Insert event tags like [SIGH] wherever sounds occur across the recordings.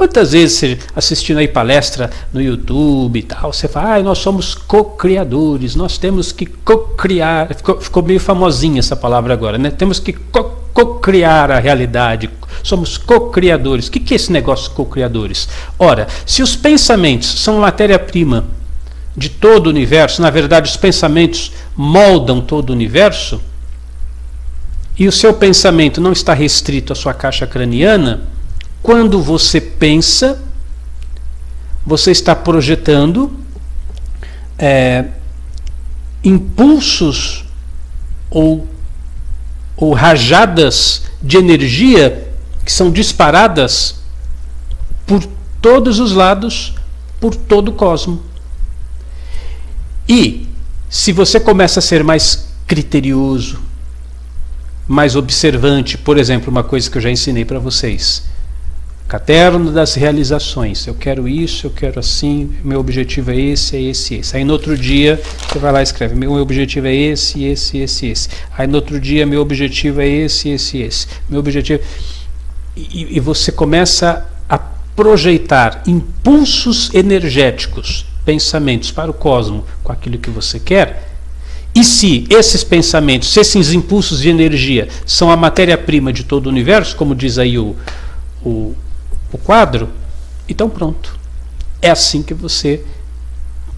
Quantas vezes você assistindo aí palestra no YouTube e tal, você fala, ah, nós somos co-criadores, nós temos que co-criar. Ficou, ficou, meio famosinha essa palavra agora, né? Temos que co-criar a realidade, somos co-criadores. O que, é esse negócio co-criadores? Ora, se os pensamentos são matéria-prima de todo o universo, na verdade, os pensamentos moldam todo o universo, e o seu pensamento não está restrito à sua caixa craniana, quando você pensa, você está projetando é, impulsos ou, ou rajadas de energia que são disparadas por todos os lados, por todo o cosmos. E se você começa a ser mais criterioso, mais observante, por exemplo, uma coisa que eu já ensinei para vocês, Caderno das realizações. Eu quero isso, eu quero assim, meu objetivo é esse, é esse, esse. Aí no outro dia você vai lá e escreve: meu objetivo é esse, esse, esse, esse. Aí no outro dia meu objetivo é esse, esse, esse. Meu objetivo. E, e você começa a projetar impulsos energéticos, pensamentos para o cosmos com aquilo que você quer. E se esses pensamentos, se esses impulsos de energia são a matéria-prima de todo o universo, como diz aí o, o o quadro, então pronto. É assim que você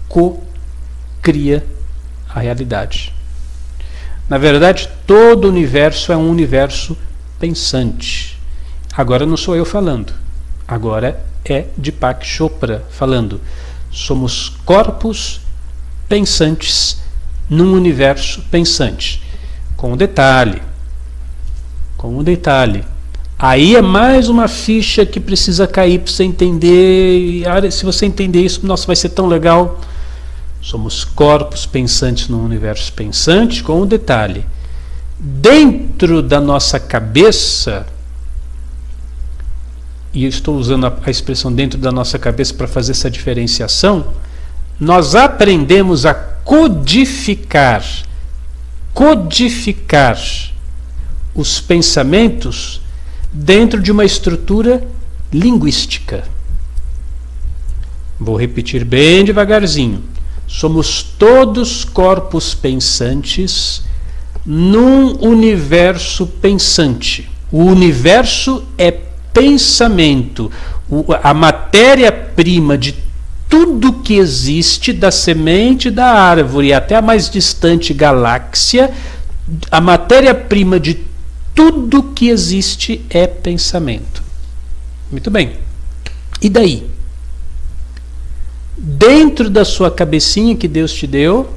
co-cria a realidade. Na verdade, todo o universo é um universo pensante. Agora não sou eu falando. Agora é Deepak Chopra falando. Somos corpos pensantes num universo pensante. Com um detalhe. Com um detalhe. Aí é mais uma ficha que precisa cair para você entender. E se você entender isso, nossa, vai ser tão legal. Somos corpos pensantes no universo pensante, com um detalhe. Dentro da nossa cabeça, e eu estou usando a, a expressão dentro da nossa cabeça para fazer essa diferenciação, nós aprendemos a codificar, codificar os pensamentos dentro de uma estrutura linguística. Vou repetir bem devagarzinho. Somos todos corpos pensantes num universo pensante. O universo é pensamento. O, a matéria-prima de tudo que existe, da semente da árvore até a mais distante galáxia, a matéria-prima de tudo que existe é pensamento. Muito bem. E daí? Dentro da sua cabecinha que Deus te deu,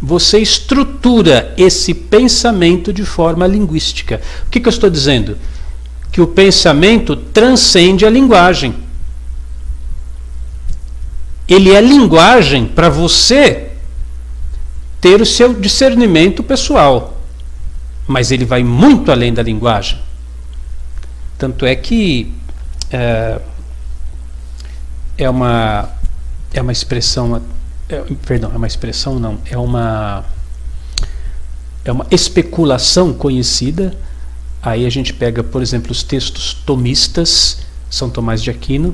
você estrutura esse pensamento de forma linguística. O que, que eu estou dizendo? Que o pensamento transcende a linguagem. Ele é linguagem para você ter o seu discernimento pessoal mas ele vai muito além da linguagem. Tanto é que é, é uma é uma expressão, é, perdão, é uma expressão não, é uma é uma especulação conhecida. Aí a gente pega, por exemplo, os textos tomistas, São Tomás de Aquino,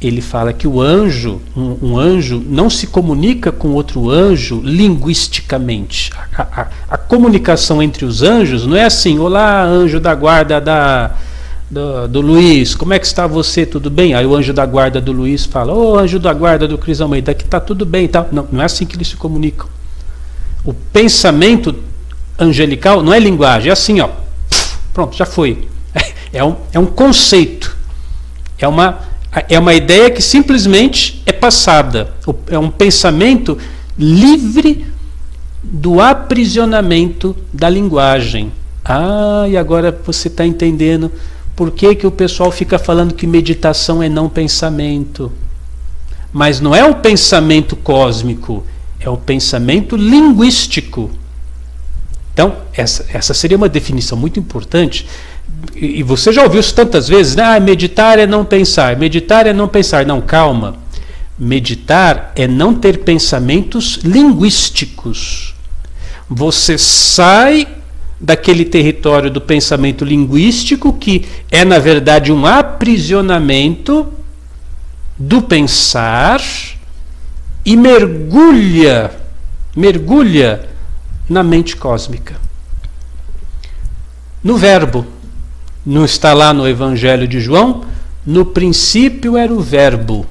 ele fala que o anjo, um, um, anjo, não se comunica com outro anjo linguisticamente. A, a, a, comunicação entre os anjos não é assim, olá, anjo da guarda da, do, do, Luiz, como é que está você? Tudo bem? Aí o anjo da guarda do Luiz fala, ô oh, anjo da guarda do Cris Almeida, que está tudo bem e tal. Não, não é assim que eles se comunicam. O pensamento angelical não é linguagem, é assim, ó. Pronto, já foi. [LAUGHS] É um, é um conceito. É uma é uma ideia que simplesmente é passada. É um pensamento livre do aprisionamento da linguagem. Ah, e agora você está entendendo por que, que o pessoal fica falando que meditação é não pensamento. Mas não é o pensamento cósmico, é o pensamento linguístico. Então, essa, essa seria uma definição muito importante e você já ouviu isso tantas vezes, né? Ah, meditar é não pensar, meditar é não pensar. Não, calma. Meditar é não ter pensamentos linguísticos. Você sai daquele território do pensamento linguístico, que é, na verdade, um aprisionamento do pensar, e mergulha, mergulha na mente cósmica. No Verbo, não está lá no Evangelho de João, no princípio era o Verbo,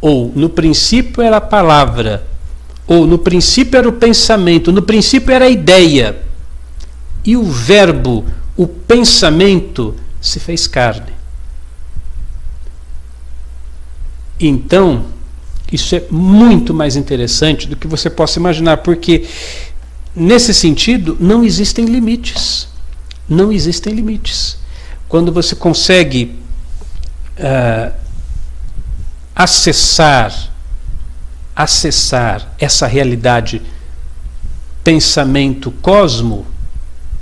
ou no princípio era a palavra, ou no princípio era o pensamento, no princípio era a ideia. E o Verbo, o pensamento, se fez carne. Então, isso é muito mais interessante do que você possa imaginar, porque nesse sentido não existem limites. Não existem limites. Quando você consegue uh, acessar acessar essa realidade pensamento cosmo,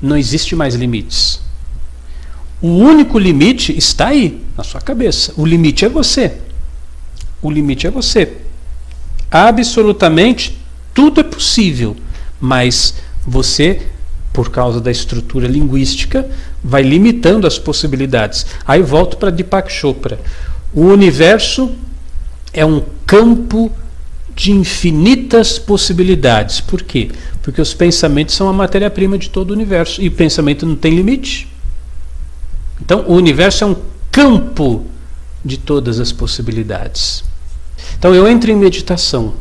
não existe mais limites. O único limite está aí, na sua cabeça. O limite é você. O limite é você. Absolutamente tudo é possível, mas você, por causa da estrutura linguística, vai limitando as possibilidades. Aí volto para Deepak Chopra. O universo é um campo de infinitas possibilidades. Por quê? Porque os pensamentos são a matéria-prima de todo o universo e o pensamento não tem limite. Então, o universo é um campo de todas as possibilidades. Então, eu entro em meditação.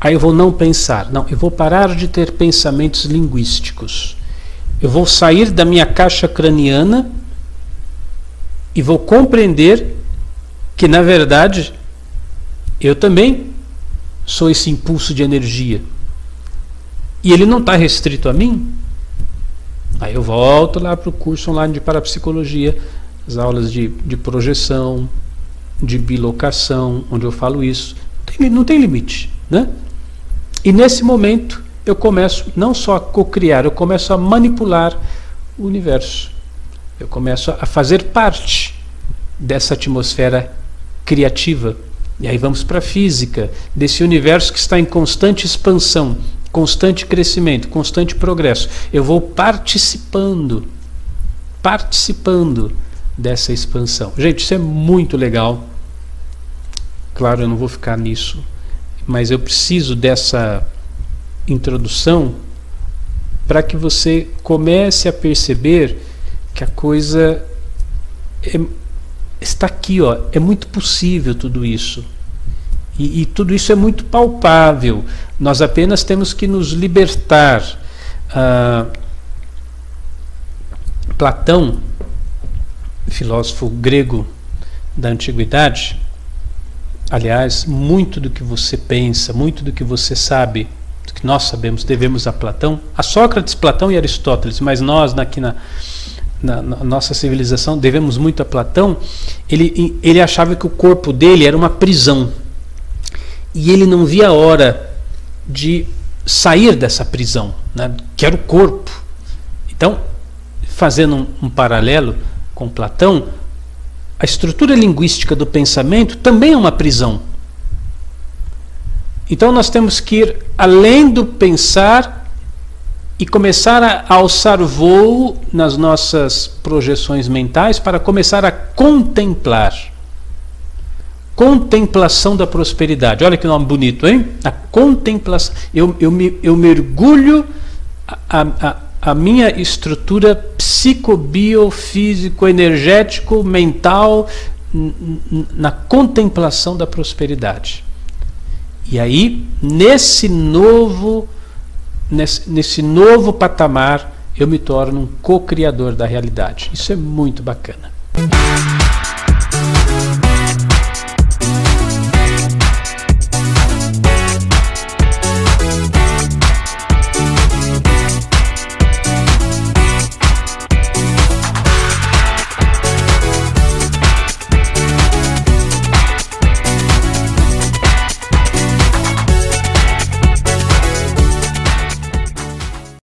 Aí eu vou não pensar. Não, eu vou parar de ter pensamentos linguísticos. Eu vou sair da minha caixa craniana e vou compreender que, na verdade, eu também sou esse impulso de energia. E ele não está restrito a mim. Aí eu volto lá para o curso online de parapsicologia, as aulas de, de projeção, de bilocação, onde eu falo isso. Tem, não tem limite. Né? E nesse momento eu começo não só a co-criar, eu começo a manipular o universo. Eu começo a fazer parte dessa atmosfera criativa e aí vamos para a física, desse universo que está em constante expansão, constante crescimento, constante progresso. Eu vou participando, participando dessa expansão. Gente, isso é muito legal. Claro, eu não vou ficar nisso, mas eu preciso dessa introdução para que você comece a perceber que a coisa é está aqui, ó, é muito possível tudo isso. E, e, tudo isso é muito palpável. Nós apenas temos que nos libertar. Ah, Platão, filósofo grego da antiguidade, aliás, muito do que você pensa, muito do que você sabe, que nós sabemos, devemos a Platão, a Sócrates, Platão e Aristóteles, mas nós aqui na, na, na, nossa civilização, devemos muito a Platão, ele, ele achava que o corpo dele era uma prisão. E ele não via a hora de sair dessa prisão, né, que era o corpo. Então, fazendo um, um paralelo com Platão, a estrutura linguística do pensamento também é uma prisão. Então nós temos que ir além do pensar e começar a alçar voo nas nossas projeções mentais para começar a contemplar. Contemplação da prosperidade. Olha que nome bonito, hein? A contemplação. Eu, eu, me, eu mergulho a, a, a minha estrutura psicobiofísico, energético, mental na contemplação da prosperidade. E aí, nesse novo nesse, nesse novo patamar, eu me torno um co-criador da realidade. Isso é muito bacana.